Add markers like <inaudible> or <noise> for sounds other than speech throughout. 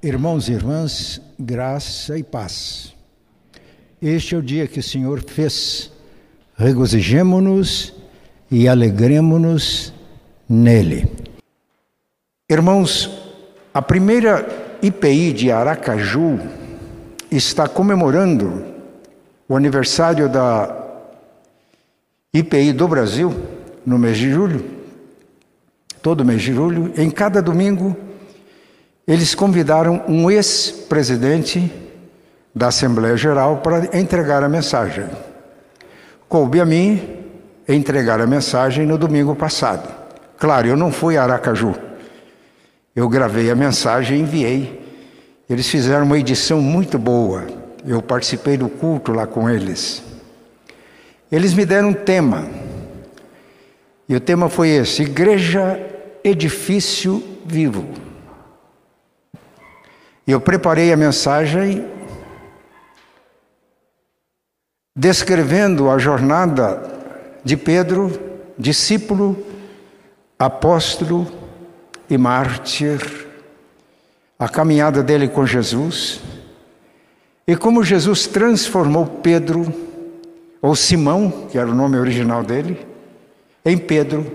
Irmãos e irmãs, graça e paz. Este é o dia que o Senhor fez. Regozijemo-nos e alegremo-nos nele. Irmãos, a primeira IPI de Aracaju está comemorando o aniversário da IPI do Brasil no mês de julho, todo mês de julho, em cada domingo eles convidaram um ex-presidente da Assembleia Geral para entregar a mensagem. Coube a mim entregar a mensagem no domingo passado. Claro, eu não fui a Aracaju. Eu gravei a mensagem e enviei. Eles fizeram uma edição muito boa. Eu participei do culto lá com eles. Eles me deram um tema. E o tema foi esse: Igreja Edifício Vivo. Eu preparei a mensagem descrevendo a jornada de Pedro, discípulo, apóstolo e mártir, a caminhada dele com Jesus, e como Jesus transformou Pedro, ou Simão, que era o nome original dele, em Pedro,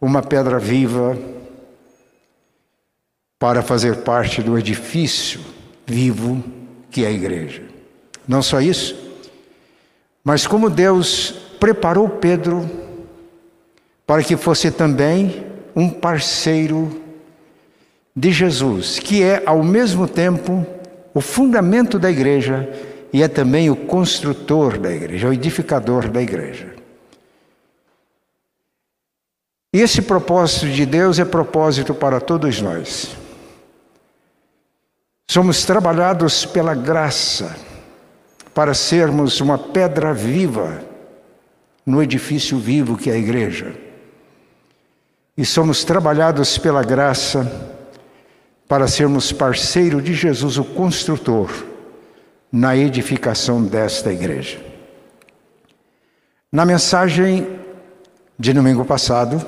uma pedra viva, para fazer parte do edifício vivo que é a igreja. Não só isso, mas como Deus preparou Pedro para que fosse também um parceiro de Jesus, que é ao mesmo tempo o fundamento da igreja e é também o construtor da igreja, o edificador da igreja. E esse propósito de Deus é propósito para todos nós. Somos trabalhados pela graça para sermos uma pedra viva no edifício vivo que é a igreja. E somos trabalhados pela graça para sermos parceiro de Jesus, o construtor, na edificação desta igreja. Na mensagem de domingo passado,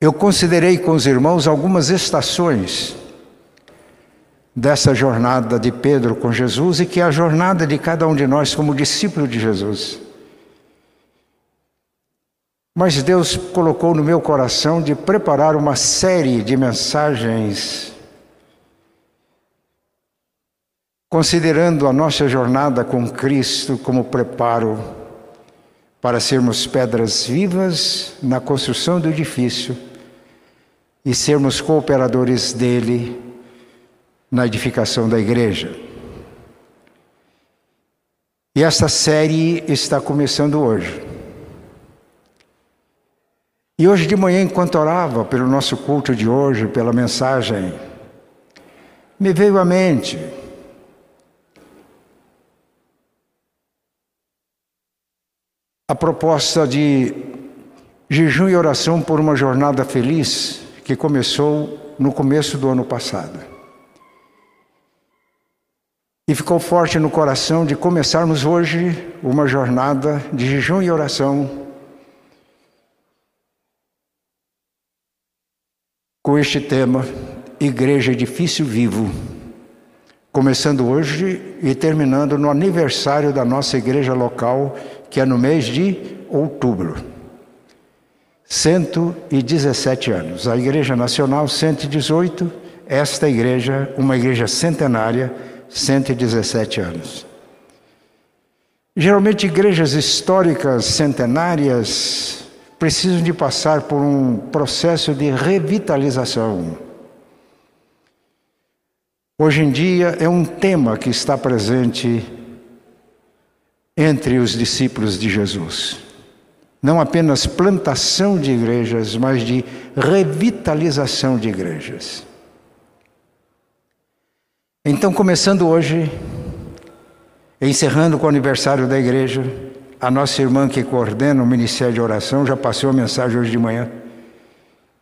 eu considerei com os irmãos algumas estações dessa jornada de Pedro com Jesus e que é a jornada de cada um de nós como discípulo de Jesus. Mas Deus colocou no meu coração de preparar uma série de mensagens considerando a nossa jornada com Cristo como preparo para sermos pedras vivas na construção do edifício e sermos cooperadores dele na edificação da igreja. E esta série está começando hoje. E hoje de manhã, enquanto orava pelo nosso culto de hoje, pela mensagem, me veio à mente a proposta de jejum e oração por uma jornada feliz que começou no começo do ano passado. E ficou forte no coração de começarmos hoje uma jornada de jejum e oração com este tema, Igreja Edifício Vivo, começando hoje e terminando no aniversário da nossa igreja local, que é no mês de outubro. 117 anos. A Igreja Nacional, 118, esta igreja, uma igreja centenária 117 anos. Geralmente, igrejas históricas centenárias precisam de passar por um processo de revitalização. Hoje em dia é um tema que está presente entre os discípulos de Jesus. Não apenas plantação de igrejas, mas de revitalização de igrejas. Então, começando hoje, encerrando com o aniversário da igreja, a nossa irmã que coordena o Ministério de Oração já passou a mensagem hoje de manhã,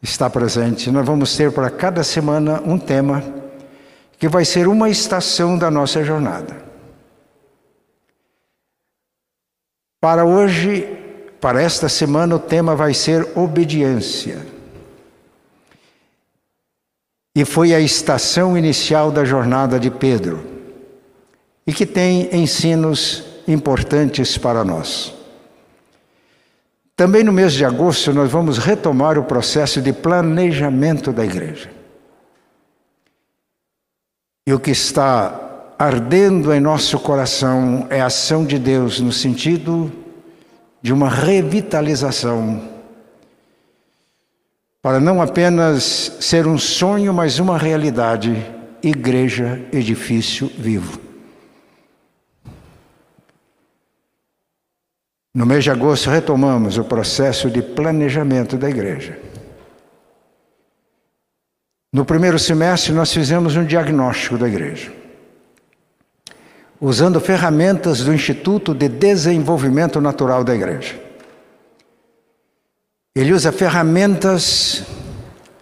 está presente. Nós vamos ter para cada semana um tema que vai ser uma estação da nossa jornada. Para hoje, para esta semana, o tema vai ser obediência. E foi a estação inicial da jornada de Pedro, e que tem ensinos importantes para nós. Também no mês de agosto, nós vamos retomar o processo de planejamento da igreja. E o que está ardendo em nosso coração é a ação de Deus no sentido de uma revitalização, para não apenas ser um sonho, mas uma realidade igreja, edifício vivo. No mês de agosto, retomamos o processo de planejamento da igreja. No primeiro semestre, nós fizemos um diagnóstico da igreja, usando ferramentas do Instituto de Desenvolvimento Natural da igreja. Ele usa ferramentas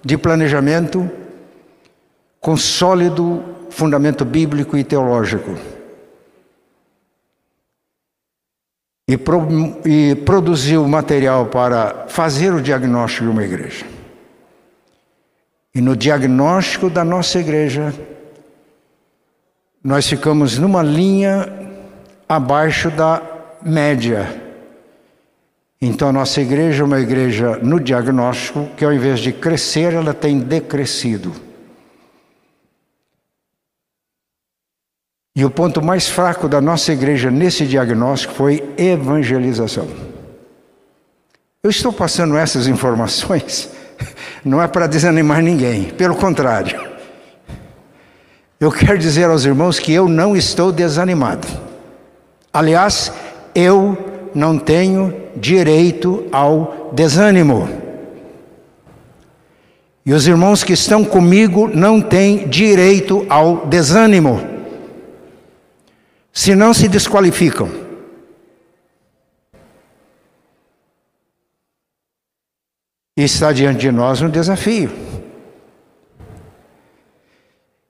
de planejamento com sólido fundamento bíblico e teológico e, pro, e produziu material para fazer o diagnóstico de uma igreja. E no diagnóstico da nossa igreja, nós ficamos numa linha abaixo da média. Então, nossa igreja é uma igreja no diagnóstico que, ao invés de crescer, ela tem decrescido. E o ponto mais fraco da nossa igreja nesse diagnóstico foi evangelização. Eu estou passando essas informações, <laughs> não é para desanimar ninguém, pelo contrário. Eu quero dizer aos irmãos que eu não estou desanimado. Aliás, eu não tenho direito ao desânimo. E os irmãos que estão comigo não têm direito ao desânimo se não se desqualificam. E está diante de nós um desafio.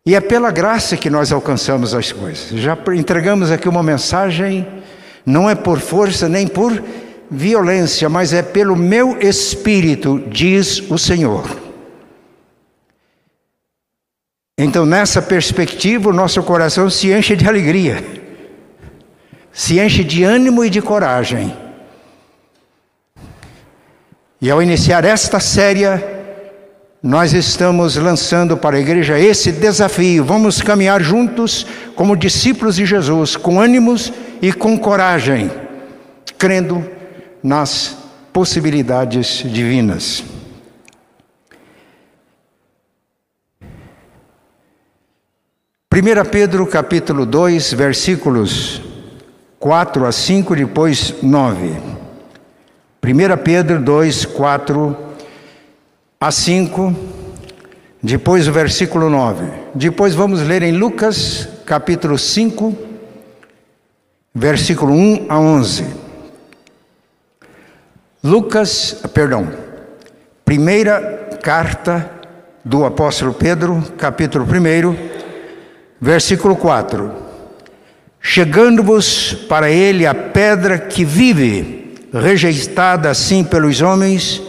E é pela graça que nós alcançamos as coisas. Já entregamos aqui uma mensagem, não é por força nem por violência, mas é pelo meu espírito, diz o Senhor. Então, nessa perspectiva, o nosso coração se enche de alegria se enche de ânimo e de coragem. E ao iniciar esta série, nós estamos lançando para a igreja esse desafio. Vamos caminhar juntos como discípulos de Jesus, com ânimos e com coragem, crendo nas possibilidades divinas. Primeira Pedro capítulo 2, versículos 4 a 5, depois 9. 1 Pedro 2, 4 a 5, depois o versículo 9. Depois vamos ler em Lucas, capítulo 5, versículo 1 a 11. Lucas, perdão, primeira carta do apóstolo Pedro, capítulo 1, versículo 4. Chegando-vos para ele a pedra que vive, rejeitada assim pelos homens,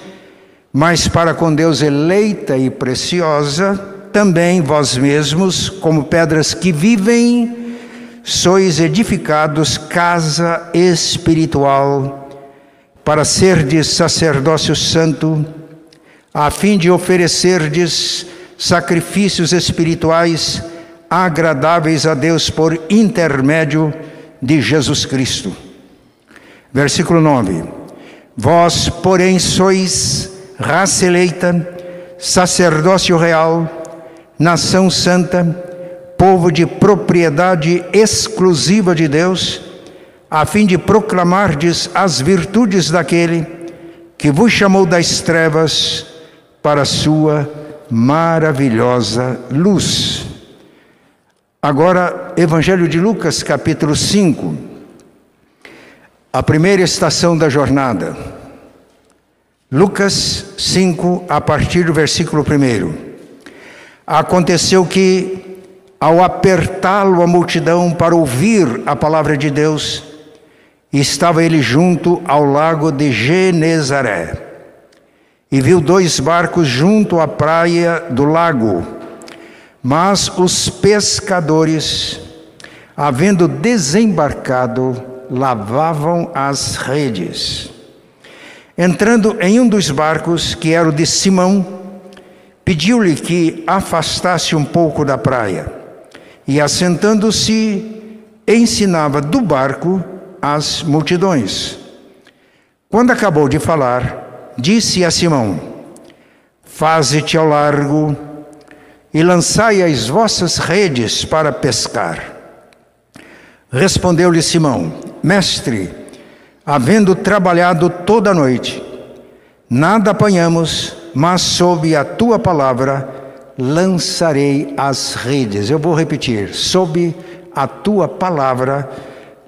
mas para com Deus eleita e preciosa, também vós mesmos, como pedras que vivem, sois edificados casa espiritual, para serdes sacerdócio santo, a fim de oferecerdes sacrifícios espirituais agradáveis a Deus por intermédio de Jesus Cristo. Versículo 9: Vós, porém, sois raça eleita, sacerdócio real, nação santa, povo de propriedade exclusiva de Deus, a fim de proclamardes as virtudes daquele que vos chamou das trevas para a sua maravilhosa luz. Agora, Evangelho de Lucas, capítulo 5, a primeira estação da jornada. Lucas 5, a partir do versículo 1. Aconteceu que, ao apertá-lo a multidão para ouvir a palavra de Deus, estava ele junto ao lago de Genezaré e viu dois barcos junto à praia do lago Mas os pescadores, havendo desembarcado, lavavam as redes. Entrando em um dos barcos, que era o de Simão, pediu-lhe que afastasse um pouco da praia. E assentando-se, ensinava do barco as multidões. Quando acabou de falar, disse a Simão: Faze-te ao largo e lançai as vossas redes para pescar. Respondeu-lhe Simão: Mestre, havendo trabalhado toda a noite, nada apanhamos, mas sob a tua palavra lançarei as redes. Eu vou repetir: sob a tua palavra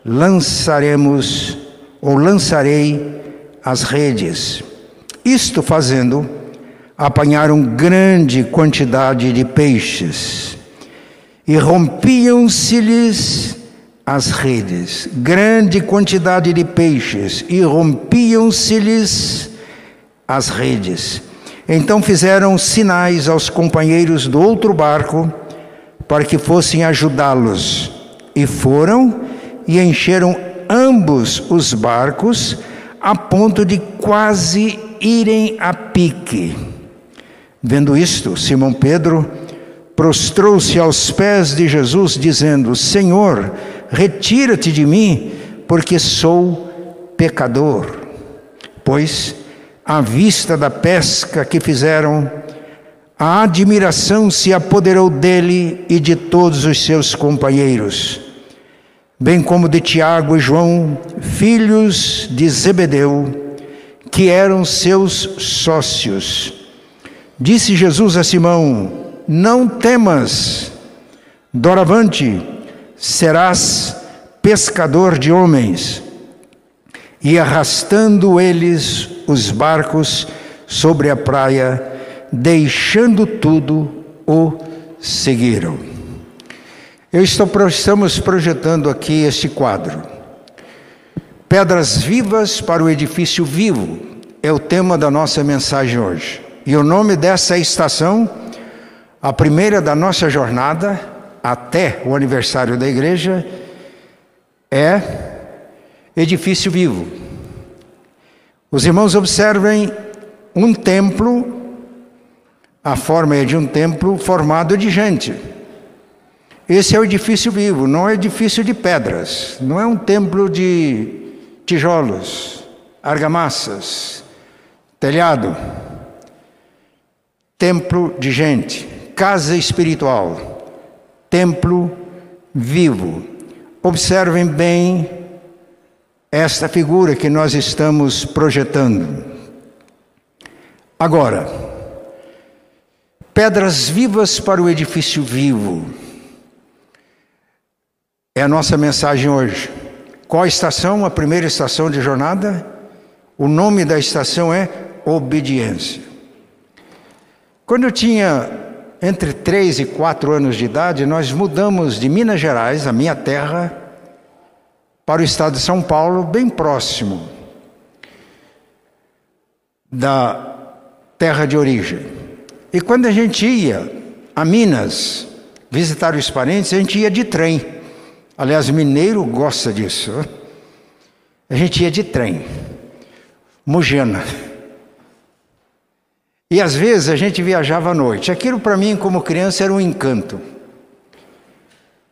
lançaremos ou lançarei as redes. Isto fazendo, apanharam grande quantidade de peixes e rompiam-se-lhes as redes, grande quantidade de peixes e rompiam-se-lhes as redes. Então fizeram sinais aos companheiros do outro barco para que fossem ajudá-los. E foram e encheram ambos os barcos a ponto de quase irem a pique. Vendo isto, Simão Pedro prostrou-se aos pés de Jesus, dizendo: Senhor, retira-te de mim, porque sou pecador. Pois, à vista da pesca que fizeram, a admiração se apoderou dele e de todos os seus companheiros, bem como de Tiago e João, filhos de Zebedeu, que eram seus sócios. Disse Jesus a Simão: Não temas, doravante serás pescador de homens. E arrastando eles os barcos sobre a praia, deixando tudo, o seguiram. Eu estou, estamos projetando aqui este quadro. Pedras vivas para o edifício vivo é o tema da nossa mensagem hoje. E o nome dessa estação, a primeira da nossa jornada até o aniversário da igreja, é edifício vivo. Os irmãos observem um templo a forma é de um templo formado de gente. Esse é o edifício vivo, não é edifício de pedras, não é um templo de tijolos, argamassas, telhado. Templo de gente, casa espiritual, templo vivo. Observem bem esta figura que nós estamos projetando. Agora, pedras vivas para o edifício vivo. É a nossa mensagem hoje. Qual a estação? A primeira estação de jornada? O nome da estação é obediência. Quando eu tinha entre 3 e 4 anos de idade, nós mudamos de Minas Gerais, a minha terra, para o estado de São Paulo, bem próximo da terra de origem. E quando a gente ia a Minas visitar os parentes, a gente ia de trem. Aliás, mineiro gosta disso. A gente ia de trem. Mugena. E às vezes a gente viajava à noite. Aquilo para mim, como criança, era um encanto.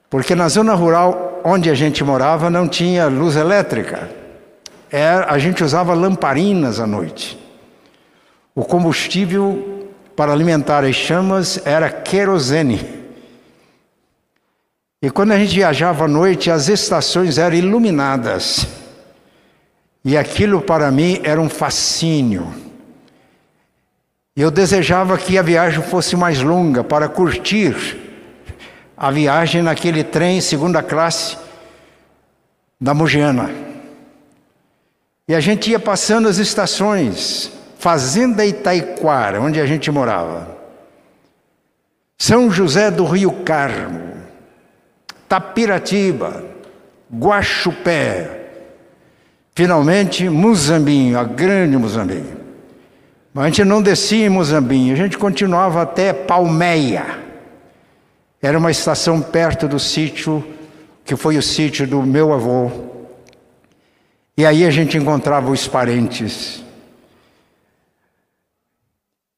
Porque na zona rural onde a gente morava não tinha luz elétrica. Era, a gente usava lamparinas à noite. O combustível para alimentar as chamas era querosene. E quando a gente viajava à noite, as estações eram iluminadas. E aquilo para mim era um fascínio. Eu desejava que a viagem fosse mais longa para curtir a viagem naquele trem segunda classe da Mogiana. E a gente ia passando as estações. Fazenda Itaiquara, onde a gente morava. São José do Rio Carmo, Tapiratiba, Guaxupé, finalmente Muzambinho, a grande Muzambinho. Mas a gente não descia em Muzambinho, a gente continuava até Palmeia. Era uma estação perto do sítio, que foi o sítio do meu avô. E aí a gente encontrava os parentes.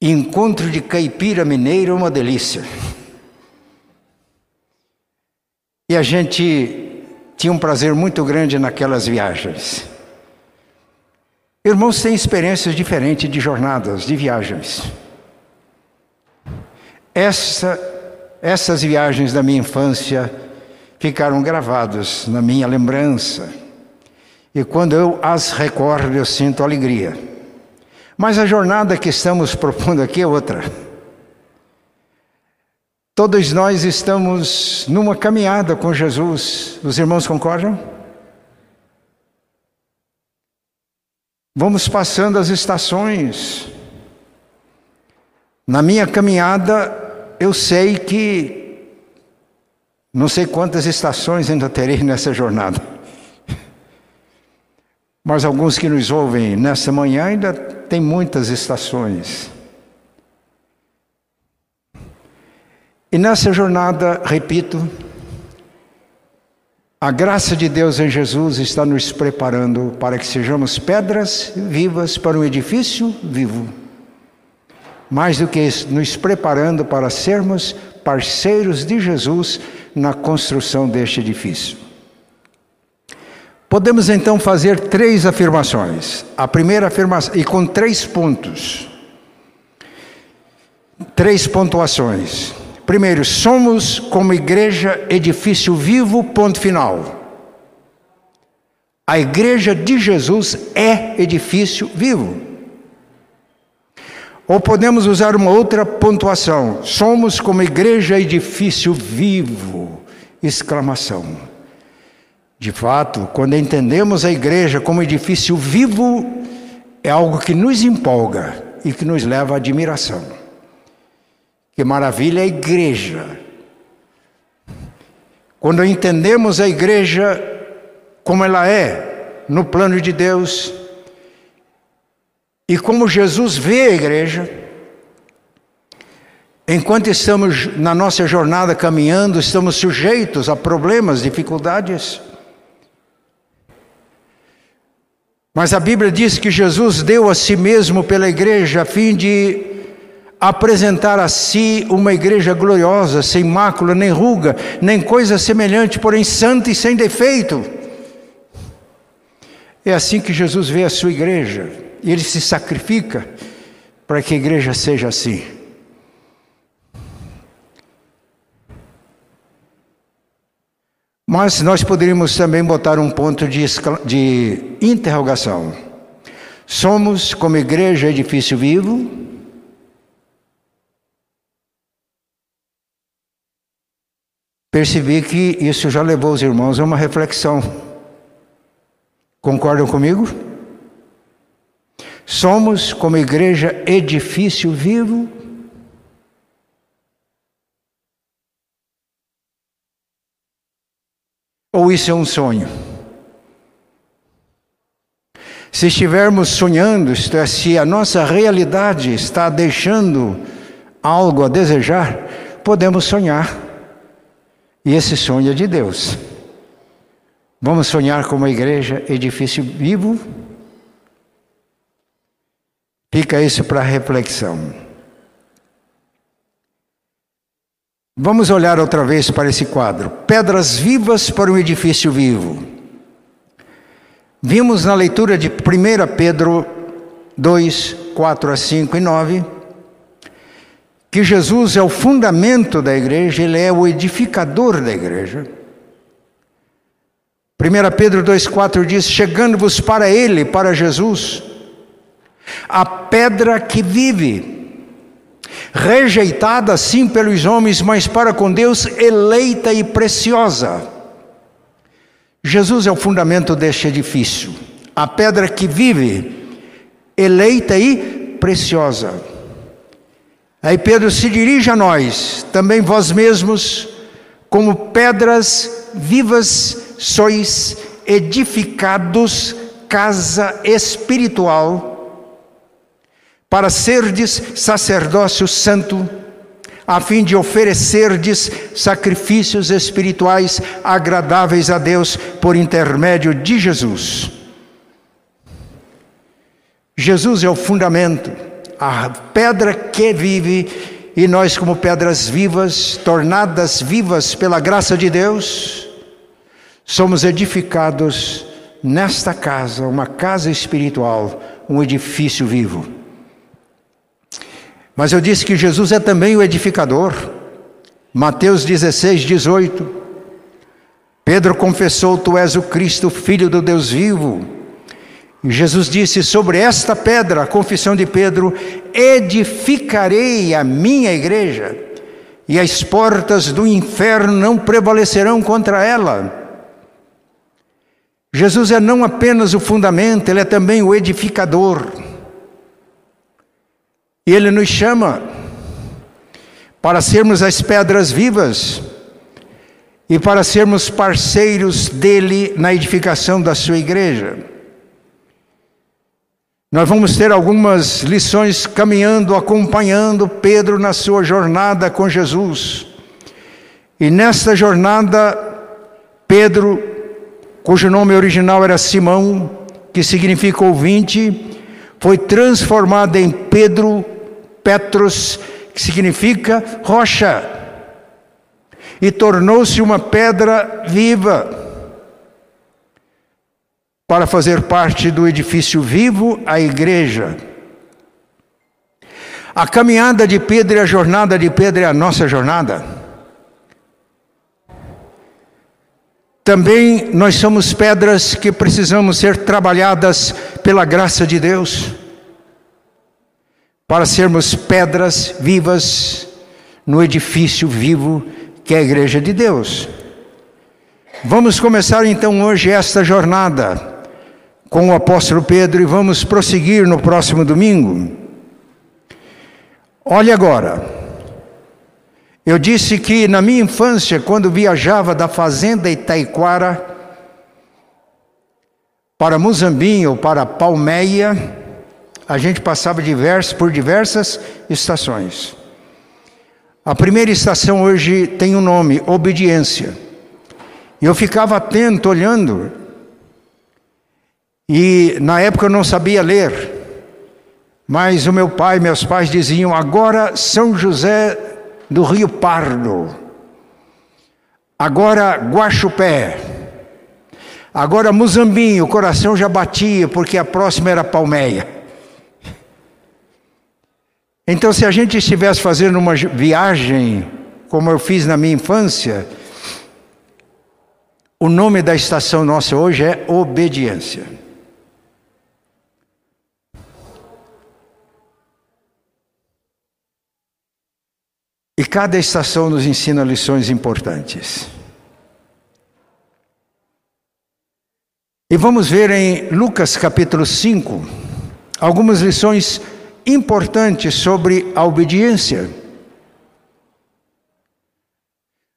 Encontro de caipira mineira é uma delícia. E a gente tinha um prazer muito grande naquelas viagens. Irmãos têm experiências diferentes de jornadas, de viagens. Essa, essas viagens da minha infância ficaram gravadas na minha lembrança. E quando eu as recordo, eu sinto alegria. Mas a jornada que estamos propondo aqui é outra. Todos nós estamos numa caminhada com Jesus. Os irmãos concordam? Vamos passando as estações. Na minha caminhada, eu sei que não sei quantas estações ainda terei nessa jornada. Mas alguns que nos ouvem nessa manhã ainda tem muitas estações. E nessa jornada, repito, a graça de Deus em Jesus está nos preparando para que sejamos pedras vivas para um edifício vivo. Mais do que isso, nos preparando para sermos parceiros de Jesus na construção deste edifício. Podemos então fazer três afirmações. A primeira afirmação, e com três pontos. Três pontuações. Primeiro, somos como igreja edifício vivo, ponto final. A igreja de Jesus é edifício vivo. Ou podemos usar uma outra pontuação: somos como igreja edifício vivo! Exclamação. De fato, quando entendemos a igreja como edifício vivo, é algo que nos empolga e que nos leva à admiração. Que maravilha é a igreja. Quando entendemos a igreja como ela é no plano de Deus e como Jesus vê a igreja, enquanto estamos na nossa jornada caminhando, estamos sujeitos a problemas, dificuldades. Mas a Bíblia diz que Jesus deu a si mesmo pela igreja a fim de apresentar a si uma igreja gloriosa, sem mácula, nem ruga, nem coisa semelhante, porém santa e sem defeito. É assim que Jesus vê a sua igreja, e ele se sacrifica para que a igreja seja assim. Mas nós poderíamos também botar um ponto de, de interrogação. Somos, como igreja, edifício vivo, percebi que isso já levou os irmãos a uma reflexão. Concordam comigo? Somos, como igreja, edifício vivo. Ou isso é um sonho? Se estivermos sonhando, isto é, se a nossa realidade está deixando algo a desejar, podemos sonhar. E esse sonho é de Deus. Vamos sonhar com uma igreja, edifício vivo? Fica isso para reflexão. Vamos olhar outra vez para esse quadro. Pedras vivas para um edifício vivo. Vimos na leitura de 1 Pedro 2, 4 a 5 e 9 que Jesus é o fundamento da igreja, ele é o edificador da igreja. 1 Pedro 2,4 diz: Chegando-vos para Ele, para Jesus, a pedra que vive, rejeitada sim pelos homens, mas para com Deus eleita e preciosa. Jesus é o fundamento deste edifício, a pedra que vive, eleita e preciosa. Aí Pedro se dirige a nós, também vós mesmos, como pedras vivas, sois edificados casa espiritual, para serdes sacerdócio santo, a fim de oferecerdes sacrifícios espirituais agradáveis a Deus por intermédio de Jesus. Jesus é o fundamento, a pedra que vive, e nós, como pedras vivas, tornadas vivas pela graça de Deus, somos edificados nesta casa, uma casa espiritual, um edifício vivo. Mas eu disse que Jesus é também o edificador. Mateus 16, 18. Pedro confessou: Tu és o Cristo, filho do Deus vivo. Jesus disse: Sobre esta pedra, a confissão de Pedro, edificarei a minha igreja, e as portas do inferno não prevalecerão contra ela. Jesus é não apenas o fundamento, ele é também o edificador. E Ele nos chama para sermos as pedras vivas e para sermos parceiros dele na edificação da sua igreja. Nós vamos ter algumas lições caminhando, acompanhando Pedro na sua jornada com Jesus. E nesta jornada, Pedro, cujo nome original era Simão, que significa ouvinte, foi transformado em Pedro Petros, que significa rocha, e tornou-se uma pedra viva para fazer parte do edifício vivo, a igreja. A caminhada de Pedro e a jornada de Pedro é a nossa jornada. Também nós somos pedras que precisamos ser trabalhadas pela graça de Deus para sermos pedras vivas no edifício vivo que é a Igreja de Deus. Vamos começar então hoje esta jornada com o apóstolo Pedro e vamos prosseguir no próximo domingo. Olhe agora, eu disse que na minha infância, quando viajava da fazenda Itaiquara para Muzambinho ou para Palmeia, a gente passava divers, por diversas estações. A primeira estação hoje tem o um nome, obediência. E eu ficava atento, olhando. E na época eu não sabia ler. Mas o meu pai, meus pais diziam: agora São José do Rio Pardo, agora Guaxupé, agora Muzambinho, o coração já batia, porque a próxima era Palmeia. Então, se a gente estivesse fazendo uma viagem, como eu fiz na minha infância, o nome da estação nossa hoje é obediência. E cada estação nos ensina lições importantes. E vamos ver em Lucas capítulo 5 algumas lições importantes importante sobre a obediência.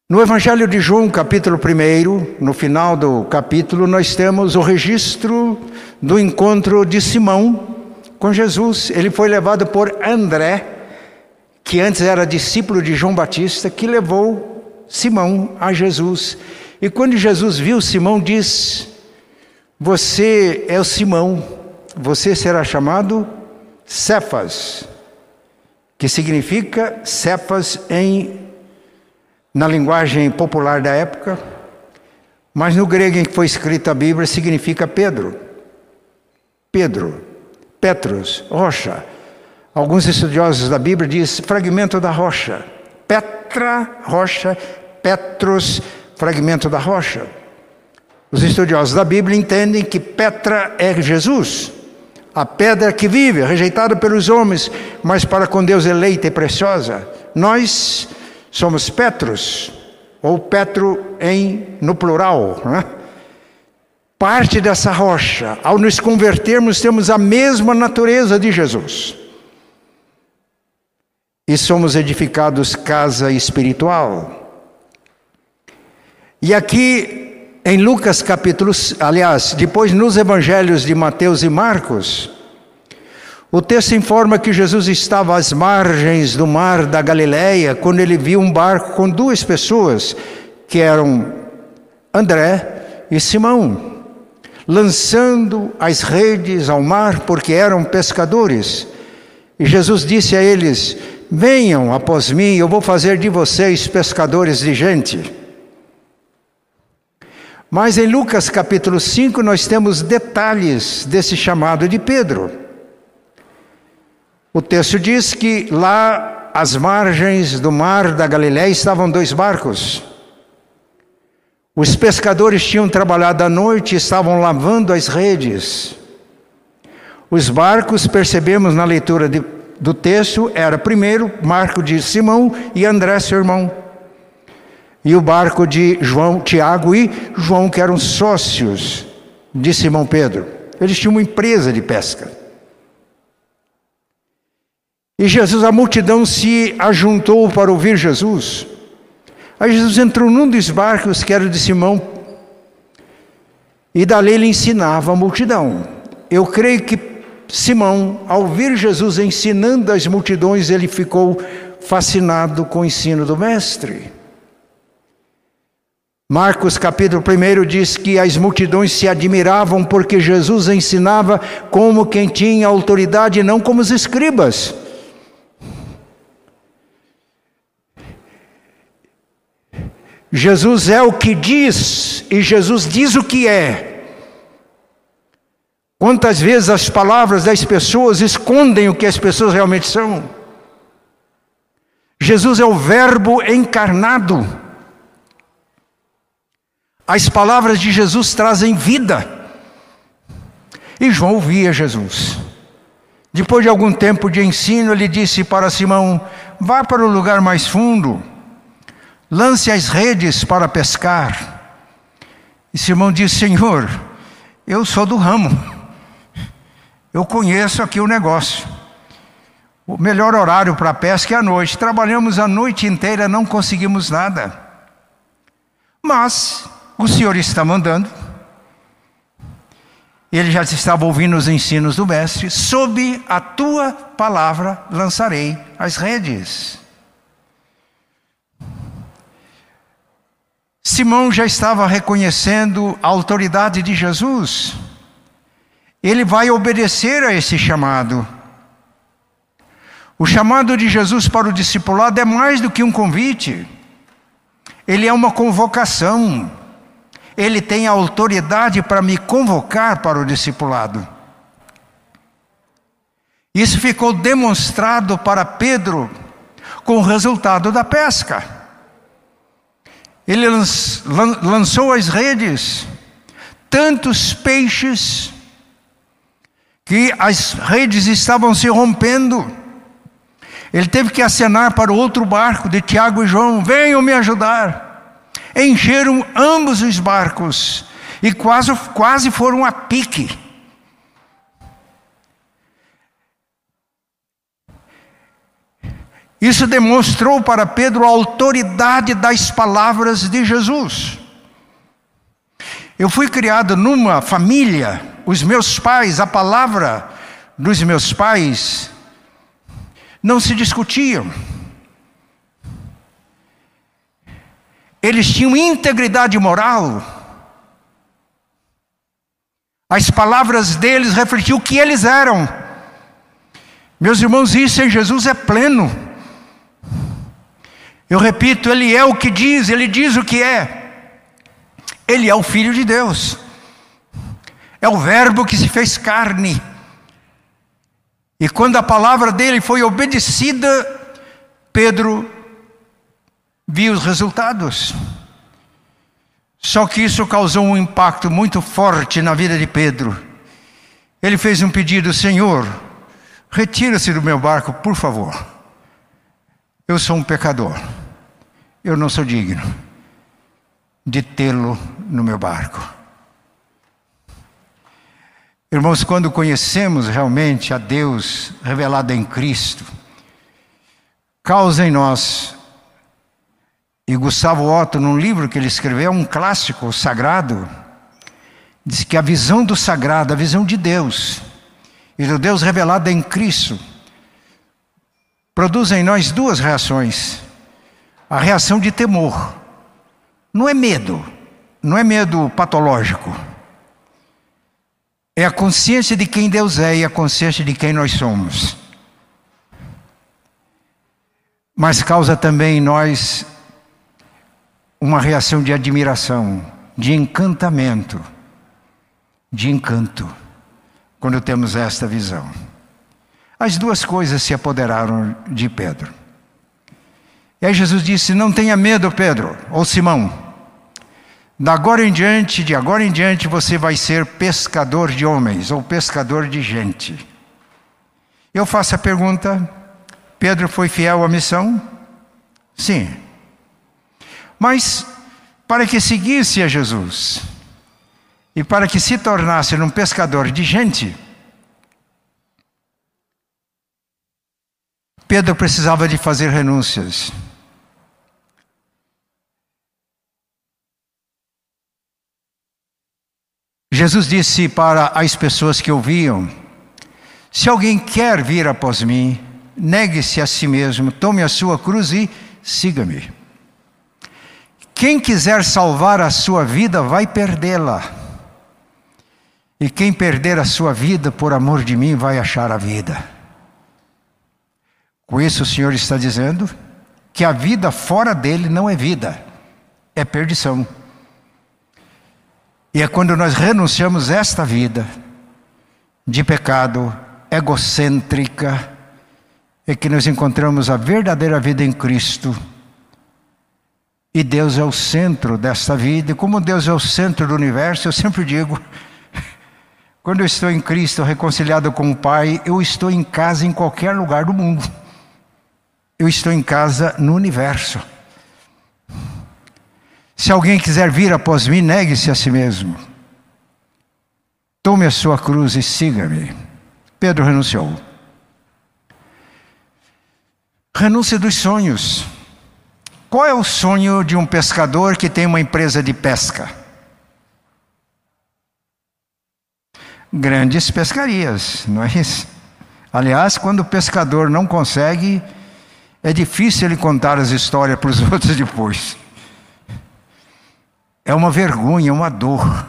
No Evangelho de João, capítulo 1, no final do capítulo, nós temos o registro do encontro de Simão com Jesus. Ele foi levado por André, que antes era discípulo de João Batista, que levou Simão a Jesus. E quando Jesus viu Simão, diz: Você é o Simão, você será chamado Cefas, que significa Cefas em na linguagem popular da época, mas no grego em que foi escrita a Bíblia significa Pedro. Pedro, Petros, rocha. Alguns estudiosos da Bíblia dizem fragmento da rocha. Petra, rocha, Petros, fragmento da rocha. Os estudiosos da Bíblia entendem que Petra é Jesus a pedra que vive, rejeitada pelos homens, mas para com Deus eleita e preciosa. Nós somos Petros, ou Petro em no plural, né? parte dessa rocha. Ao nos convertermos, temos a mesma natureza de Jesus. E somos edificados casa espiritual. E aqui em Lucas capítulo, aliás, depois nos evangelhos de Mateus e Marcos, O texto informa que Jesus estava às margens do mar da Galileia quando ele viu um barco com duas pessoas, que eram André e Simão, lançando as redes ao mar porque eram pescadores. E Jesus disse a eles: Venham após mim, eu vou fazer de vocês pescadores de gente. Mas em Lucas capítulo 5 nós temos detalhes desse chamado de Pedro. O texto diz que lá às margens do mar da Galiléia estavam dois barcos. Os pescadores tinham trabalhado à noite e estavam lavando as redes. Os barcos, percebemos na leitura de, do texto, era primeiro Marco de Simão e André, seu irmão. E o barco de João, Tiago e João, que eram sócios de Simão Pedro. Eles tinham uma empresa de pesca. E Jesus, a multidão se ajuntou para ouvir Jesus. Aí Jesus entrou num dos barcos que era de Simão, e dali ele ensinava a multidão. Eu creio que Simão, ao ouvir Jesus ensinando as multidões, ele ficou fascinado com o ensino do Mestre. Marcos capítulo 1 diz que as multidões se admiravam porque Jesus ensinava como quem tinha autoridade, não como os escribas. Jesus é o que diz e Jesus diz o que é. Quantas vezes as palavras das pessoas escondem o que as pessoas realmente são? Jesus é o Verbo encarnado. As palavras de Jesus trazem vida. E João ouvia Jesus. Depois de algum tempo de ensino, ele disse para Simão: Vá para o lugar mais fundo lance as redes para pescar. E Simão disse: Senhor, eu sou do ramo, eu conheço aqui o negócio. O melhor horário para pesca é a noite. Trabalhamos a noite inteira, não conseguimos nada. Mas o Senhor está mandando. Ele já estava ouvindo os ensinos do Mestre. Sob a tua palavra lançarei as redes. Simão já estava reconhecendo a autoridade de Jesus. Ele vai obedecer a esse chamado. O chamado de Jesus para o discipulado é mais do que um convite, ele é uma convocação. Ele tem a autoridade para me convocar para o discipulado. Isso ficou demonstrado para Pedro com o resultado da pesca. Ele lançou as redes, tantos peixes, que as redes estavam se rompendo. Ele teve que acenar para o outro barco de Tiago e João: venham me ajudar. Encheram ambos os barcos e quase, quase foram a pique. Isso demonstrou para Pedro a autoridade das palavras de Jesus. Eu fui criado numa família, os meus pais, a palavra dos meus pais não se discutiam. Eles tinham integridade moral. As palavras deles refletiam o que eles eram. Meus irmãos, isso em Jesus é pleno. Eu repito, ele é o que diz, ele diz o que é. Ele é o Filho de Deus. É o Verbo que se fez carne. E quando a palavra dele foi obedecida, Pedro viu os resultados. Só que isso causou um impacto muito forte na vida de Pedro. Ele fez um pedido: Senhor, retira-se do meu barco, por favor. Eu sou um pecador. Eu não sou digno de tê-lo no meu barco. Irmãos, quando conhecemos realmente a Deus revelado em Cristo, causa em nós, e Gustavo Otto, num livro que ele escreveu, um clássico sagrado, diz que a visão do sagrado, a visão de Deus, e do Deus revelado em Cristo produz em nós duas reações. A reação de temor. Não é medo, não é medo patológico. É a consciência de quem Deus é e a consciência de quem nós somos. Mas causa também em nós uma reação de admiração, de encantamento, de encanto, quando temos esta visão. As duas coisas se apoderaram de Pedro. E aí Jesus disse: Não tenha medo, Pedro, ou Simão. Da agora em diante, de agora em diante, você vai ser pescador de homens ou pescador de gente. Eu faço a pergunta: Pedro foi fiel à missão? Sim. Mas para que seguisse a Jesus e para que se tornasse um pescador de gente, Pedro precisava de fazer renúncias. Jesus disse para as pessoas que ouviam: Se alguém quer vir após mim, negue-se a si mesmo, tome a sua cruz e siga-me. Quem quiser salvar a sua vida vai perdê-la. E quem perder a sua vida por amor de mim vai achar a vida. Com isso, o Senhor está dizendo que a vida fora dele não é vida, é perdição. E é quando nós renunciamos esta vida de pecado egocêntrica, é que nós encontramos a verdadeira vida em Cristo. E Deus é o centro desta vida, e como Deus é o centro do universo, eu sempre digo: <laughs> quando eu estou em Cristo reconciliado com o Pai, eu estou em casa em qualquer lugar do mundo. Eu estou em casa no universo. Se alguém quiser vir após mim, negue-se a si mesmo. Tome a sua cruz e siga-me. Pedro renunciou. Renúncia dos sonhos. Qual é o sonho de um pescador que tem uma empresa de pesca? Grandes pescarias, não é isso? Aliás, quando o pescador não consegue é difícil ele contar as histórias para os <laughs> outros depois. É uma vergonha, uma dor.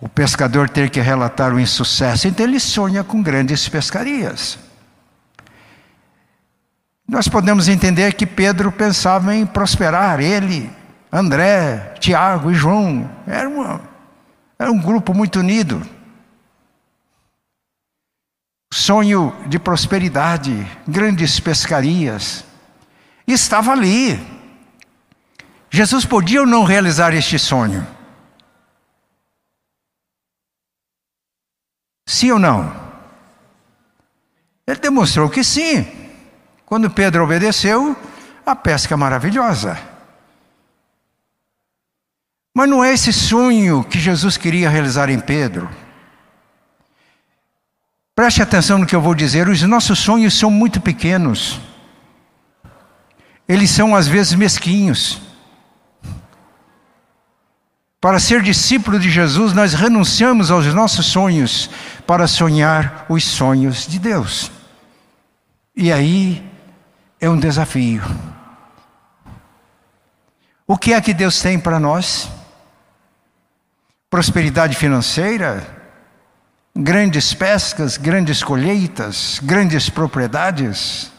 O pescador ter que relatar o insucesso, então ele sonha com grandes pescarias. Nós podemos entender que Pedro pensava em prosperar, ele, André, Tiago e João, era, uma, era um grupo muito unido sonho de prosperidade, grandes pescarias. estava ali. Jesus podia ou não realizar este sonho? Sim ou não? Ele demonstrou que sim. Quando Pedro obedeceu, a pesca maravilhosa. Mas não é esse sonho que Jesus queria realizar em Pedro. Preste atenção no que eu vou dizer: os nossos sonhos são muito pequenos, eles são às vezes mesquinhos. Para ser discípulo de Jesus, nós renunciamos aos nossos sonhos para sonhar os sonhos de Deus. E aí é um desafio. O que é que Deus tem para nós? Prosperidade financeira? grandes pescas, grandes colheitas, grandes propriedades.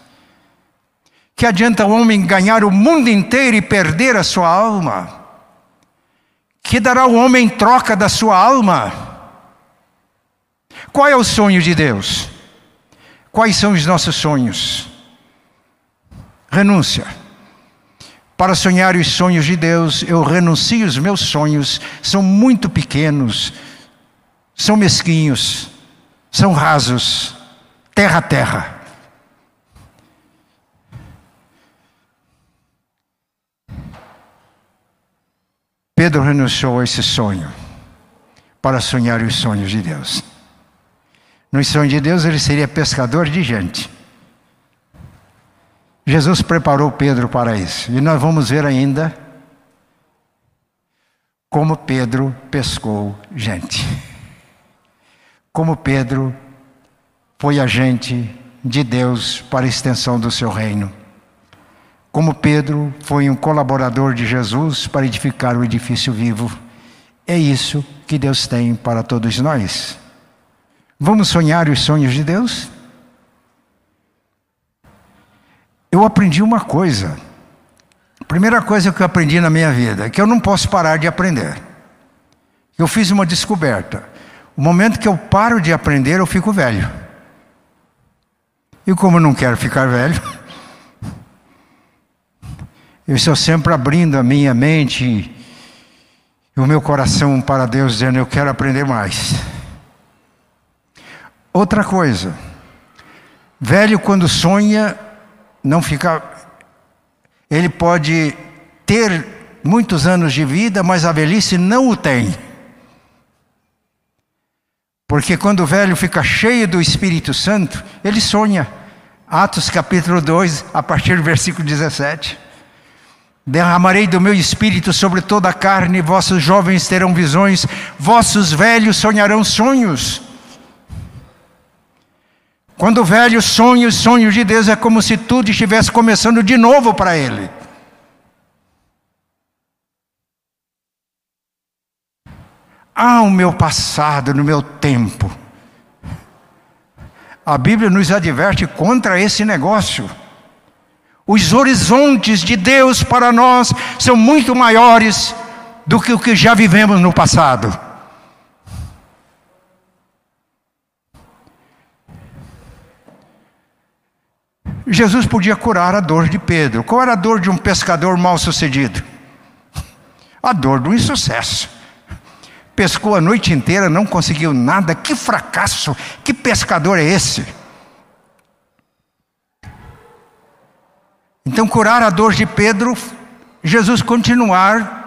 Que adianta o homem ganhar o mundo inteiro e perder a sua alma? Que dará o homem em troca da sua alma? Qual é o sonho de Deus? Quais são os nossos sonhos? Renúncia. Para sonhar os sonhos de Deus, eu renuncio os meus sonhos, são muito pequenos, são mesquinhos, são rasos, terra a terra. Pedro renunciou a esse sonho para sonhar os sonhos de Deus. No sonho de Deus, ele seria pescador de gente. Jesus preparou Pedro para isso. E nós vamos ver ainda como Pedro pescou gente como Pedro foi agente de Deus para a extensão do seu reino. Como Pedro foi um colaborador de Jesus para edificar o edifício vivo. É isso que Deus tem para todos nós. Vamos sonhar os sonhos de Deus? Eu aprendi uma coisa. A primeira coisa que eu aprendi na minha vida é que eu não posso parar de aprender. Eu fiz uma descoberta. O momento que eu paro de aprender, eu fico velho. E como eu não quero ficar velho, <laughs> eu estou sempre abrindo a minha mente e o meu coração para Deus, dizendo: Eu quero aprender mais. Outra coisa, velho quando sonha, não fica. Ele pode ter muitos anos de vida, mas a velhice não o tem. Porque quando o velho fica cheio do Espírito Santo, ele sonha. Atos capítulo 2, a partir do versículo 17. Derramarei do meu espírito sobre toda a carne, vossos jovens terão visões, vossos velhos sonharão sonhos. Quando o velho sonha os sonhos de Deus, é como se tudo estivesse começando de novo para ele. Ah, o meu passado, no meu tempo. A Bíblia nos adverte contra esse negócio. Os horizontes de Deus para nós são muito maiores do que o que já vivemos no passado. Jesus podia curar a dor de Pedro. Qual era a dor de um pescador mal sucedido? A dor do insucesso pescou a noite inteira, não conseguiu nada. Que fracasso! Que pescador é esse? Então, curar a dor de Pedro, Jesus continuar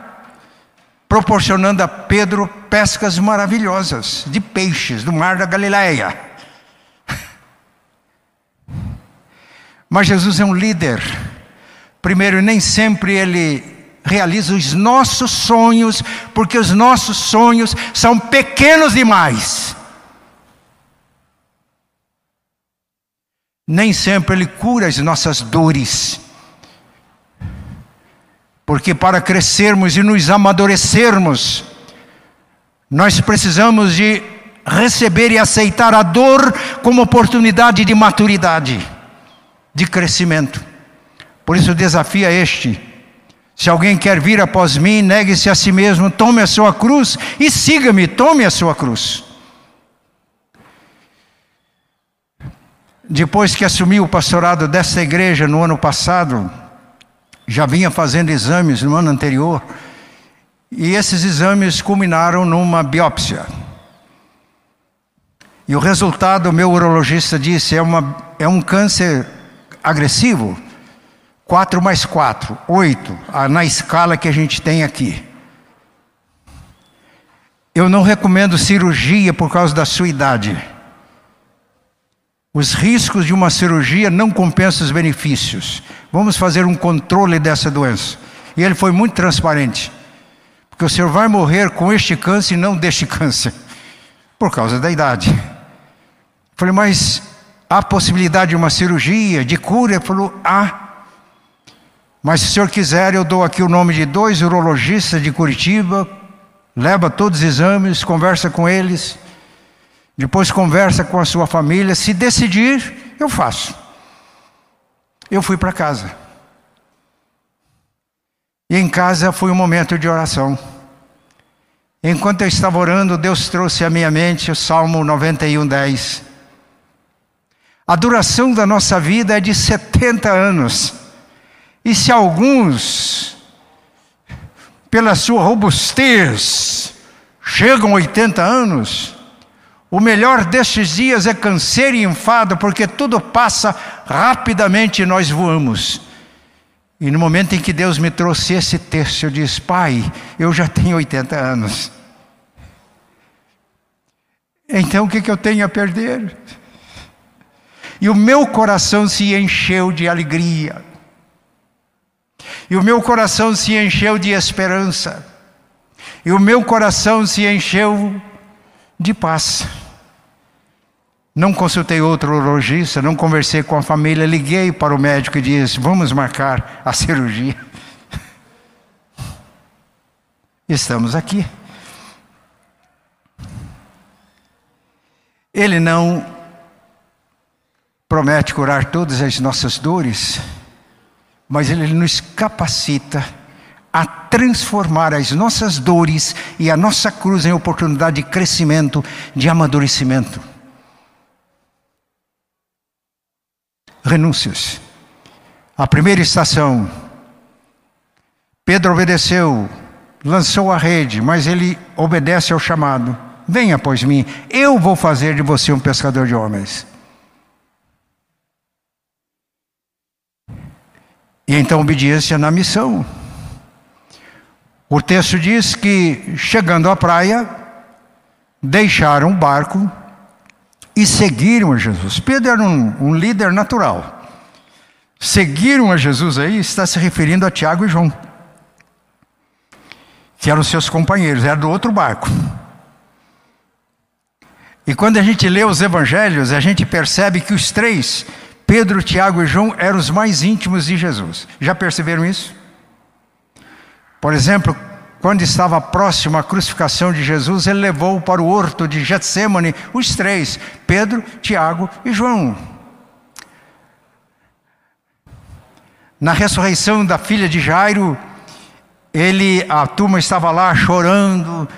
proporcionando a Pedro pescas maravilhosas de peixes do mar da Galileia. Mas Jesus é um líder. Primeiro, nem sempre ele realiza os nossos sonhos, porque os nossos sonhos são pequenos demais. Nem sempre Ele cura as nossas dores, porque para crescermos e nos amadurecermos, nós precisamos de receber e aceitar a dor como oportunidade de maturidade, de crescimento. Por isso o desafio é este se alguém quer vir após mim, negue-se a si mesmo, tome a sua cruz e siga-me, tome a sua cruz. Depois que assumi o pastorado desta igreja no ano passado, já vinha fazendo exames no ano anterior, e esses exames culminaram numa biópsia. E o resultado, o meu urologista disse, é, uma, é um câncer agressivo 4 mais 4, 8, na escala que a gente tem aqui. Eu não recomendo cirurgia por causa da sua idade. Os riscos de uma cirurgia não compensam os benefícios. Vamos fazer um controle dessa doença. E ele foi muito transparente. Porque o senhor vai morrer com este câncer e não deste <laughs> câncer. Por causa da idade. Falei, mas há possibilidade de uma cirurgia, de cura? Ele falou, há. Ah, mas se o senhor quiser, eu dou aqui o nome de dois urologistas de Curitiba, leva todos os exames, conversa com eles, depois conversa com a sua família. Se decidir, eu faço. Eu fui para casa. E em casa foi um momento de oração. Enquanto eu estava orando, Deus trouxe à minha mente o Salmo 91, 10. A duração da nossa vida é de 70 anos. E se alguns, pela sua robustez, chegam a 80 anos, o melhor destes dias é canseiro e enfado, porque tudo passa rapidamente e nós voamos. E no momento em que Deus me trouxe esse texto, eu disse: Pai, eu já tenho 80 anos. Então o que, que eu tenho a perder? E o meu coração se encheu de alegria. E o meu coração se encheu de esperança. E o meu coração se encheu de paz. Não consultei outro urologista, não conversei com a família, liguei para o médico e disse: vamos marcar a <laughs> cirurgia. Estamos aqui. Ele não promete curar todas as nossas dores, mas ele nos capacita a transformar as nossas dores e a nossa cruz em oportunidade de crescimento, de amadurecimento. Renúncias. A primeira estação, Pedro obedeceu, lançou a rede, mas ele obedece ao chamado. Venha após mim, eu vou fazer de você um pescador de homens. E então obediência na missão. O texto diz que, chegando à praia, deixaram o barco e seguiram a Jesus. Pedro era um, um líder natural. Seguiram a Jesus aí, está se referindo a Tiago e João, que eram seus companheiros, era do outro barco. E quando a gente lê os evangelhos, a gente percebe que os três, Pedro, Tiago e João, eram os mais íntimos de Jesus. Já perceberam isso? Por exemplo, quando estava próximo à crucificação de Jesus, ele levou para o horto de Getsemane os três: Pedro, Tiago e João. Na ressurreição da filha de Jairo, ele, a turma estava lá chorando,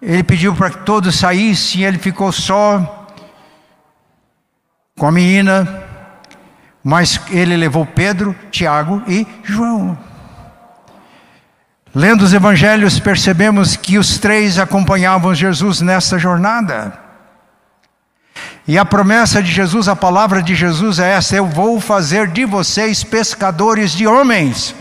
ele pediu para que todos saíssem, ele ficou só com a menina, mas ele levou Pedro, Tiago e João. Lendo os evangelhos, percebemos que os três acompanhavam Jesus nessa jornada. E a promessa de Jesus, a palavra de Jesus é essa: Eu vou fazer de vocês pescadores de homens.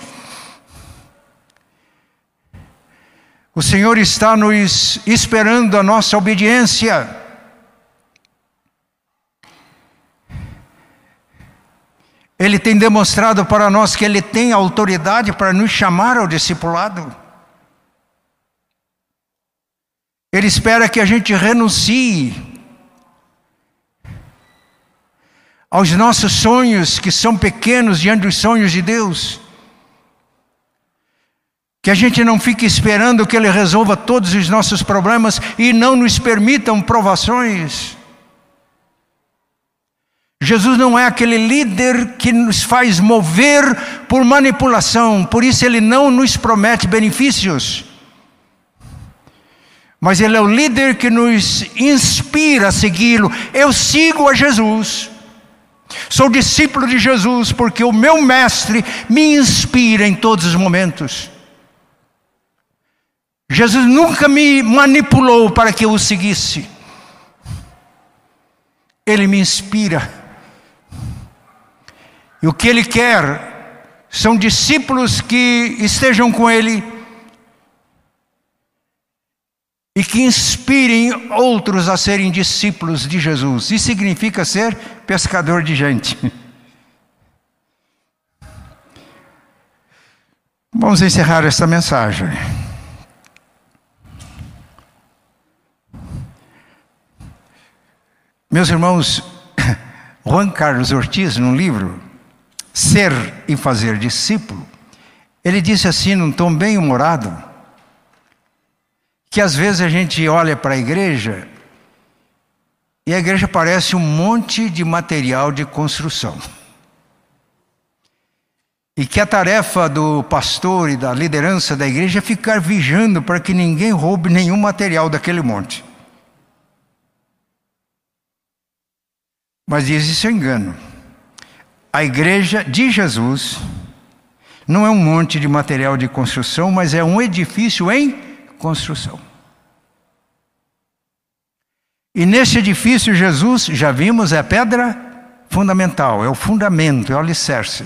O Senhor está nos esperando a nossa obediência. Ele tem demonstrado para nós que Ele tem autoridade para nos chamar ao discipulado. Ele espera que a gente renuncie aos nossos sonhos, que são pequenos diante dos sonhos de Deus. Que a gente não fique esperando que Ele resolva todos os nossos problemas e não nos permitam provações. Jesus não é aquele líder que nos faz mover por manipulação, por isso ele não nos promete benefícios. Mas ele é o líder que nos inspira a segui-lo. Eu sigo a Jesus. Sou discípulo de Jesus porque o meu mestre me inspira em todos os momentos. Jesus nunca me manipulou para que eu o seguisse. Ele me inspira. E o que ele quer são discípulos que estejam com ele e que inspirem outros a serem discípulos de Jesus. Isso significa ser pescador de gente. <laughs> Vamos encerrar esta mensagem. Meus irmãos, <coughs> Juan Carlos Ortiz, num livro, ser e fazer discípulo, ele disse assim num tom bem humorado, que às vezes a gente olha para a igreja e a igreja parece um monte de material de construção. E que a tarefa do pastor e da liderança da igreja é ficar vigiando para que ninguém roube nenhum material daquele monte. Mas diz isso é engano. A igreja de Jesus não é um monte de material de construção, mas é um edifício em construção. E nesse edifício, Jesus, já vimos, é a pedra fundamental, é o fundamento, é o alicerce.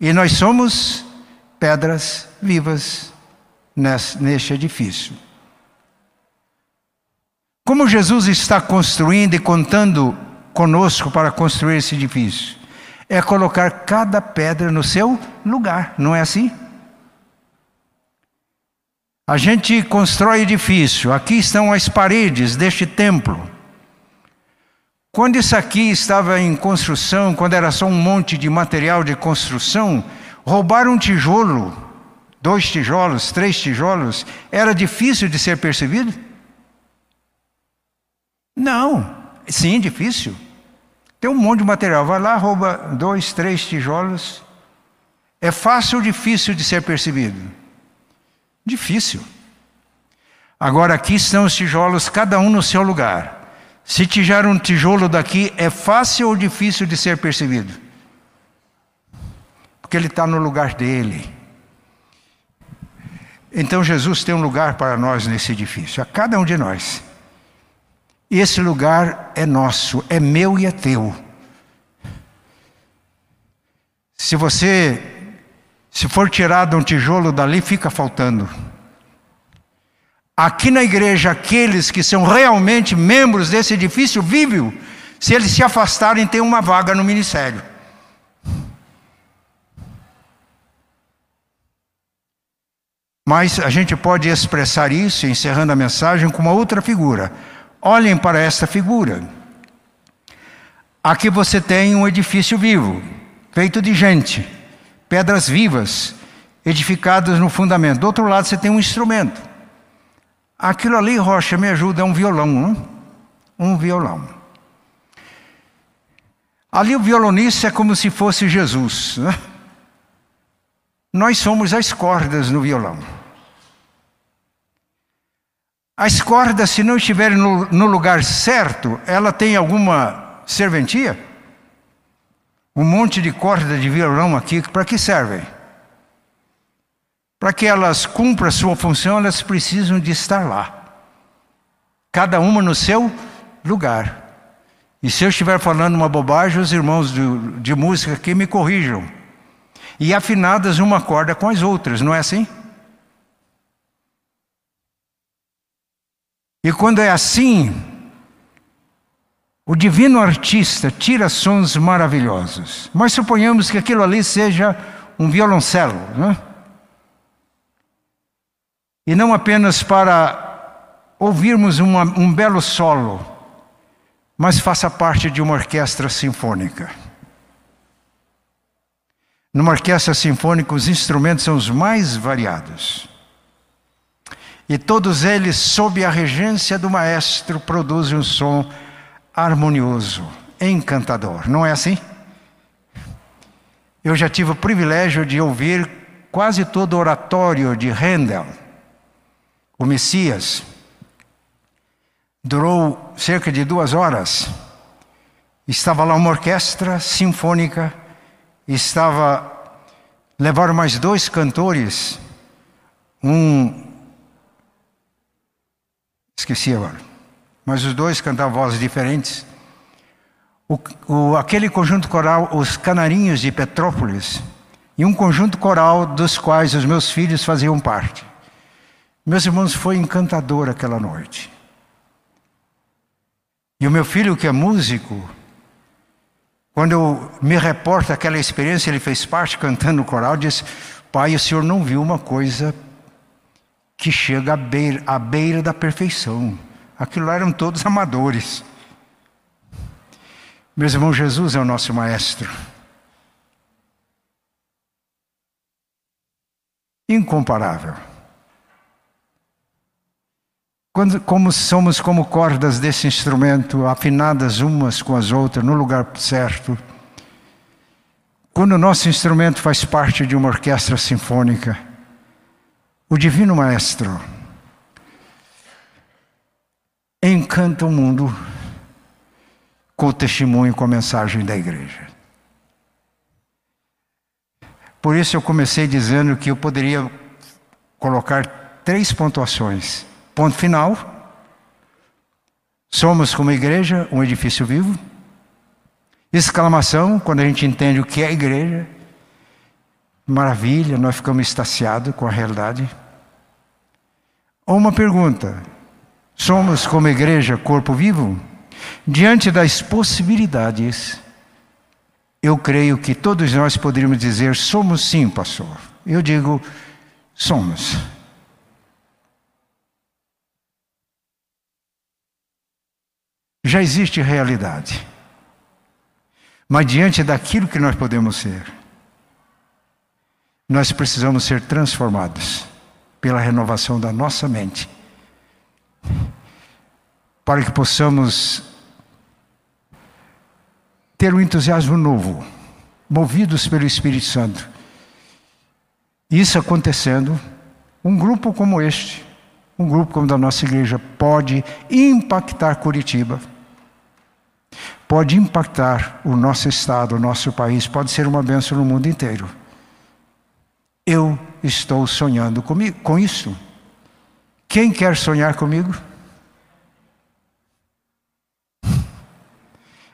E nós somos pedras vivas neste edifício. Como Jesus está construindo e contando conosco para construir esse edifício? É colocar cada pedra no seu lugar, não é assim? A gente constrói edifício, aqui estão as paredes deste templo. Quando isso aqui estava em construção, quando era só um monte de material de construção, roubar um tijolo, dois tijolos, três tijolos, era difícil de ser percebido? Não, sim, difícil. Tem um monte de material, vai lá, rouba dois, três tijolos. É fácil ou difícil de ser percebido? Difícil. Agora aqui estão os tijolos, cada um no seu lugar. Se tirar um tijolo daqui, é fácil ou difícil de ser percebido? Porque ele está no lugar dele. Então Jesus tem um lugar para nós nesse edifício, a cada um de nós. E esse lugar é nosso, é meu e é teu. Se você, se for tirado um tijolo dali, fica faltando. Aqui na igreja, aqueles que são realmente membros desse edifício vivem, se eles se afastarem, tem uma vaga no ministério. Mas a gente pode expressar isso, encerrando a mensagem, com uma outra figura. Olhem para esta figura. Aqui você tem um edifício vivo, feito de gente, pedras vivas, edificadas no fundamento. Do outro lado você tem um instrumento. Aquilo ali, Rocha, me ajuda, é um violão, não? Um violão. Ali o violonista é como se fosse Jesus. Né? Nós somos as cordas no violão. As cordas, se não estiverem no, no lugar certo, ela tem alguma serventia? Um monte de cordas de violão aqui, para que servem? Para que elas cumpram sua função, elas precisam de estar lá. Cada uma no seu lugar. E se eu estiver falando uma bobagem, os irmãos de, de música aqui me corrijam. E afinadas uma corda com as outras, não é assim? E quando é assim, o divino artista tira sons maravilhosos. Mas suponhamos que aquilo ali seja um violoncelo, não é? E não apenas para ouvirmos uma, um belo solo, mas faça parte de uma orquestra sinfônica. Numa orquestra sinfônica, os instrumentos são os mais variados. E todos eles, sob a regência do maestro, produzem um som harmonioso, encantador. Não é assim? Eu já tive o privilégio de ouvir quase todo o oratório de Handel o Messias. Durou cerca de duas horas. Estava lá uma orquestra sinfônica, estava levaram mais dois cantores, um esqueci agora, mas os dois cantavam vozes diferentes. O, o, aquele conjunto coral, os Canarinhos de Petrópolis, e um conjunto coral dos quais os meus filhos faziam parte. Meus irmãos, foi encantador aquela noite. E o meu filho, que é músico, quando eu me reporto aquela experiência, ele fez parte cantando no coral, disse: Pai, o senhor não viu uma coisa que chega à beira, à beira da perfeição. Aquilo lá eram todos amadores. Meus irmãos, Jesus é o nosso maestro. Incomparável. Quando, como somos como cordas desse instrumento, afinadas umas com as outras, no lugar certo. Quando o nosso instrumento faz parte de uma orquestra sinfônica, o Divino Maestro encanta o mundo com o testemunho, com a mensagem da igreja. Por isso eu comecei dizendo que eu poderia colocar três pontuações Ponto final. Somos, como igreja, um edifício vivo. Exclamação, quando a gente entende o que é igreja. Maravilha, nós ficamos extasiados com a realidade. Uma pergunta: somos, como igreja, corpo vivo? Diante das possibilidades, eu creio que todos nós poderíamos dizer: somos sim, pastor. Eu digo: somos. já existe realidade. Mas diante daquilo que nós podemos ser, nós precisamos ser transformados pela renovação da nossa mente, para que possamos ter um entusiasmo novo, movidos pelo Espírito Santo. Isso acontecendo, um grupo como este, um grupo como da nossa igreja, pode impactar Curitiba pode impactar o nosso estado, o nosso país, pode ser uma bênção no mundo inteiro. Eu estou sonhando comigo, com isso. Quem quer sonhar comigo?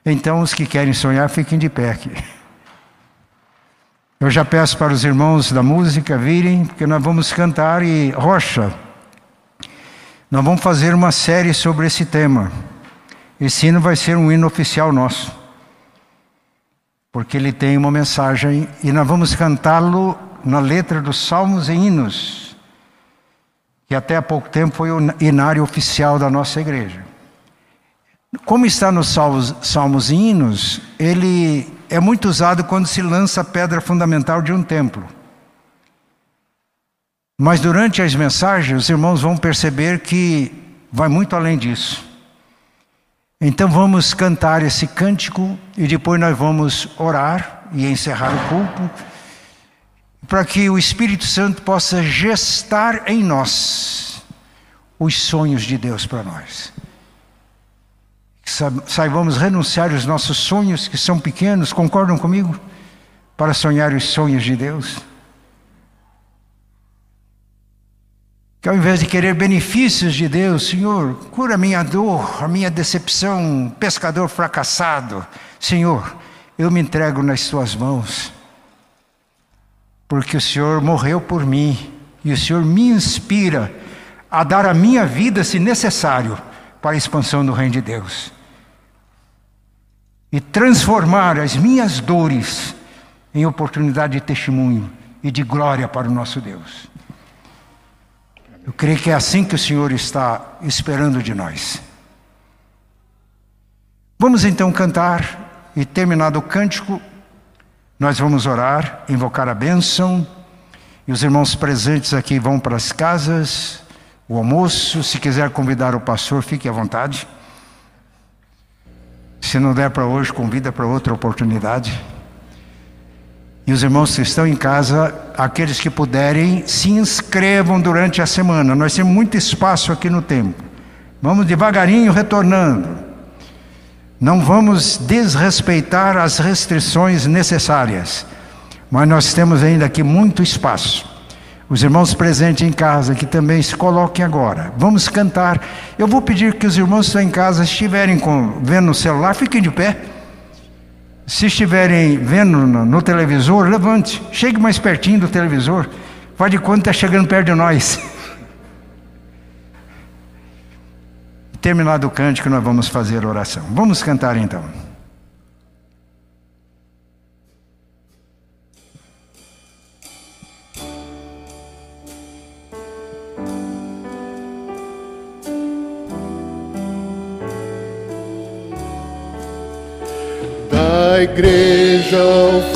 Então, os que querem sonhar, fiquem de pé aqui. Eu já peço para os irmãos da música virem, porque nós vamos cantar e Rocha. Nós vamos fazer uma série sobre esse tema. Esse hino vai ser um hino oficial nosso, porque ele tem uma mensagem e nós vamos cantá-lo na letra dos Salmos e Hinos, que até há pouco tempo foi o inário oficial da nossa igreja. Como está nos Salmos, Salmos e Hinos, ele é muito usado quando se lança a pedra fundamental de um templo. Mas durante as mensagens, os irmãos vão perceber que vai muito além disso. Então vamos cantar esse cântico e depois nós vamos orar e encerrar o culto, para que o Espírito Santo possa gestar em nós os sonhos de Deus para nós. Que saibamos renunciar aos nossos sonhos que são pequenos, concordam comigo? Para sonhar os sonhos de Deus. que ao invés de querer benefícios de Deus, Senhor, cura a minha dor, a minha decepção, pescador fracassado, Senhor, eu me entrego nas tuas mãos, porque o Senhor morreu por mim e o Senhor me inspira a dar a minha vida, se necessário, para a expansão do reino de Deus e transformar as minhas dores em oportunidade de testemunho e de glória para o nosso Deus. Eu creio que é assim que o Senhor está esperando de nós. Vamos então cantar e terminado o cântico, nós vamos orar, invocar a bênção, e os irmãos presentes aqui vão para as casas, o almoço, se quiser convidar o pastor, fique à vontade. Se não der para hoje, convida para outra oportunidade. E os irmãos que estão em casa, aqueles que puderem, se inscrevam durante a semana. Nós temos muito espaço aqui no templo. Vamos devagarinho retornando. Não vamos desrespeitar as restrições necessárias, mas nós temos ainda aqui muito espaço. Os irmãos presentes em casa que também se coloquem agora. Vamos cantar. Eu vou pedir que os irmãos que estão em casa estiverem com, vendo no celular, fiquem de pé. Se estiverem vendo no, no, televisor, levante, chegue mais pertinho do televisor. Faz de que está chegando perto de nós. <laughs> Terminado o cântico, nós vamos fazer oração. Vamos cantar então. da igreja o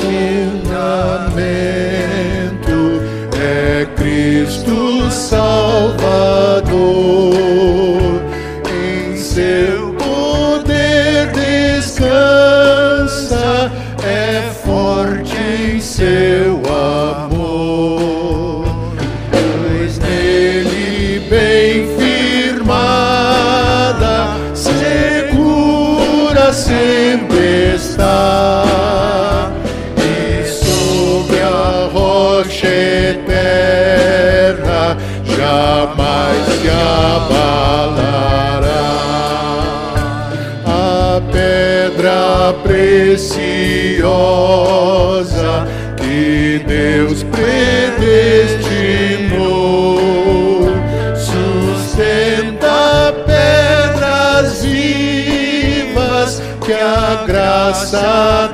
a graça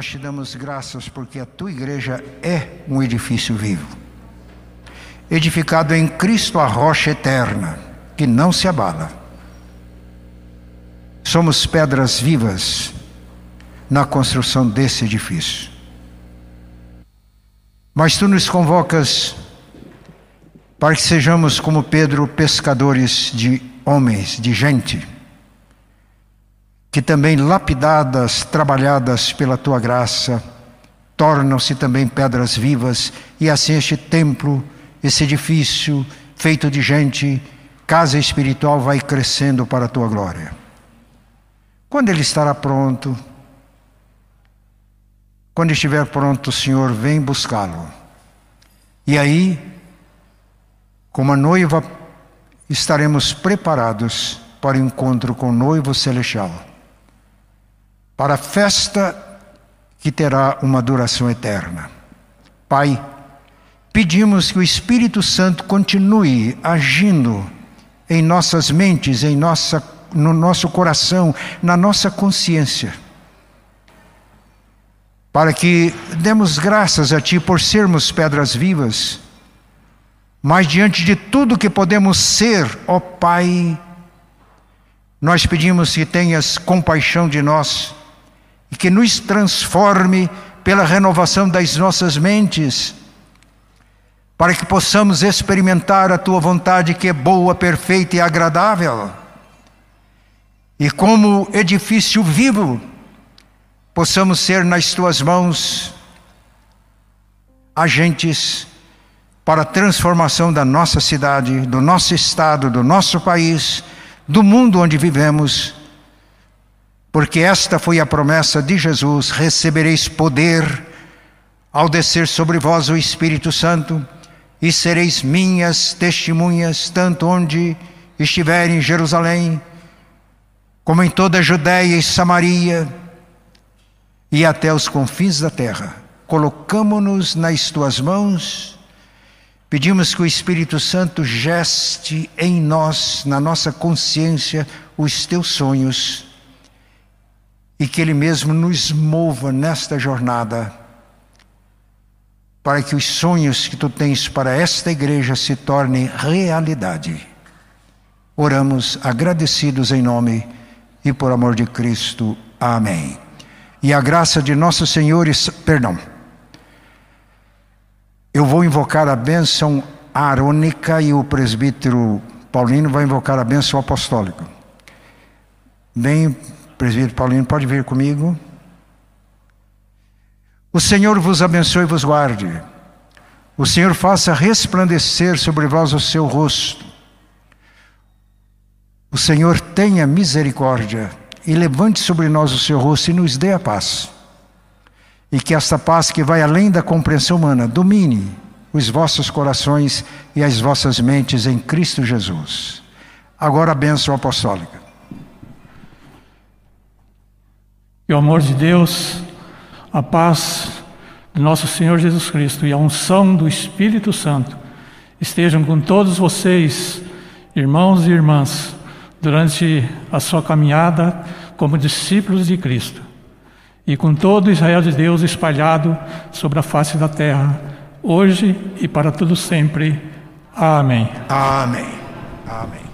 nós te damos graças porque a tua igreja é um edifício vivo, edificado em Cristo, a rocha eterna, que não se abala. Somos pedras vivas na construção desse edifício. Mas tu nos convocas para que sejamos como Pedro, pescadores de homens, de gente, que também lapidadas, trabalhadas pela tua graça, tornam-se também pedras vivas, e assim este templo, esse edifício feito de gente, casa espiritual, vai crescendo para a tua glória. Quando ele estará pronto, quando estiver pronto, Senhor, vem buscá-lo. E aí, como a noiva, estaremos preparados para o encontro com o noivo celestial, para a festa que terá uma duração eterna. Pai, pedimos que o Espírito Santo continue agindo em nossas mentes, em nossa, no nosso coração, na nossa consciência, para que demos graças a Ti por sermos pedras vivas mas diante de tudo que podemos ser, ó Pai, nós pedimos que tenhas compaixão de nós e que nos transforme pela renovação das nossas mentes, para que possamos experimentar a tua vontade que é boa, perfeita e agradável. E como edifício vivo, possamos ser nas tuas mãos agentes para a transformação da nossa cidade, do nosso estado, do nosso país, do mundo onde vivemos, porque esta foi a promessa de Jesus: recebereis poder ao descer sobre vós o Espírito Santo, e sereis minhas testemunhas, tanto onde estiver em Jerusalém, como em toda a Judéia e Samaria, e até os confins da terra. Colocamo-nos nas tuas mãos Pedimos que o Espírito Santo geste em nós, na nossa consciência, os teus sonhos e que Ele mesmo nos mova nesta jornada, para que os sonhos que tu tens para esta igreja se tornem realidade. Oramos agradecidos em nome e por amor de Cristo. Amém. E a graça de nosso Senhor, perdão eu vou invocar a bênção arônica e o presbítero Paulino vai invocar a bênção apostólica. Bem, presbítero Paulino, pode vir comigo. O Senhor vos abençoe e vos guarde. O Senhor faça resplandecer sobre vós o seu rosto. O Senhor tenha misericórdia e levante sobre nós o seu rosto e nos dê a paz e que esta paz que vai além da compreensão humana domine os vossos corações e as vossas mentes em Cristo Jesus. Agora a bênção apostólica. Que o amor de Deus, a paz do nosso Senhor Jesus Cristo e a unção do Espírito Santo estejam com todos vocês, irmãos e irmãs, durante a sua caminhada como discípulos de Cristo e com todo Israel de Deus espalhado sobre a face da terra, hoje e para todo sempre. Amém. Amém. Amém.